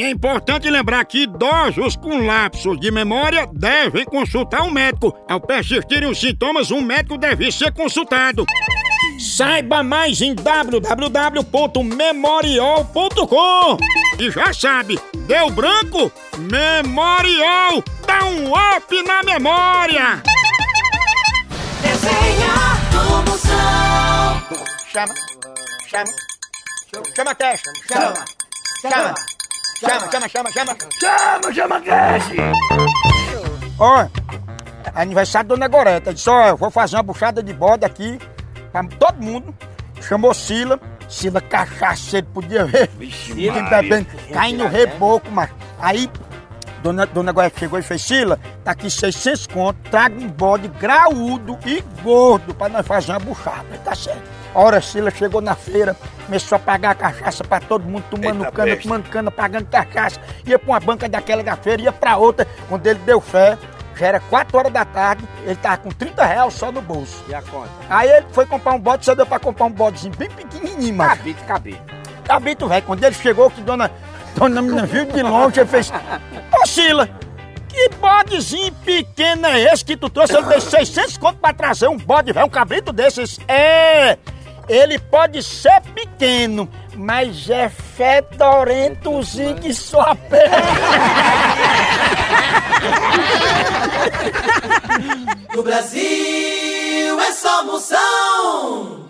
E é importante lembrar que idosos com lapsos de memória devem consultar um médico. Ao persistirem os sintomas, um médico deve ser consultado. Saiba mais em www.memorial.com. E já sabe, deu branco? Memorial! Dá um up na memória! Desenha do Moção. Chama, chama, chama a testa, chama, chama, chama, chama, chama, chama, chama, chama, Cassi! Ó, aniversário da Dona Goreta, disse, ó, eu vou fazer uma buchada de bode aqui pra todo mundo. Chamou Sila, Sila cachaceiro, podia ver. Sila bebendo, cai no reboco, mas aí Dona, Dona Goreta chegou e fez, Sila, tá aqui 600 conto, traga um bode graúdo e gordo pra nós fazer uma buchada, tá certo. A hora Sila chegou na feira, começou a pagar cachaça pra todo mundo, tomando Eita cana, peste. tomando cana, pagando cachaça. Ia pra uma banca daquela da feira, ia pra outra. Quando ele deu fé, já era 4 horas da tarde, ele tava com 30 reais só no bolso. E a conta? Aí ele foi comprar um bode, só deu pra comprar um bodezinho bem pequenininho, mas Cabide, cabide. Cabito, velho. Quando ele chegou, que dona, dona menina viu de longe, ele fez... Ô, Sila, que bodezinho pequeno é esse que tu trouxe? Eu dei 600 conto pra trazer um bode, velho, um cabrito desses. É, ele pode ser pequeno, mas é fedorentozinho que só pega. No Brasil é só Moção.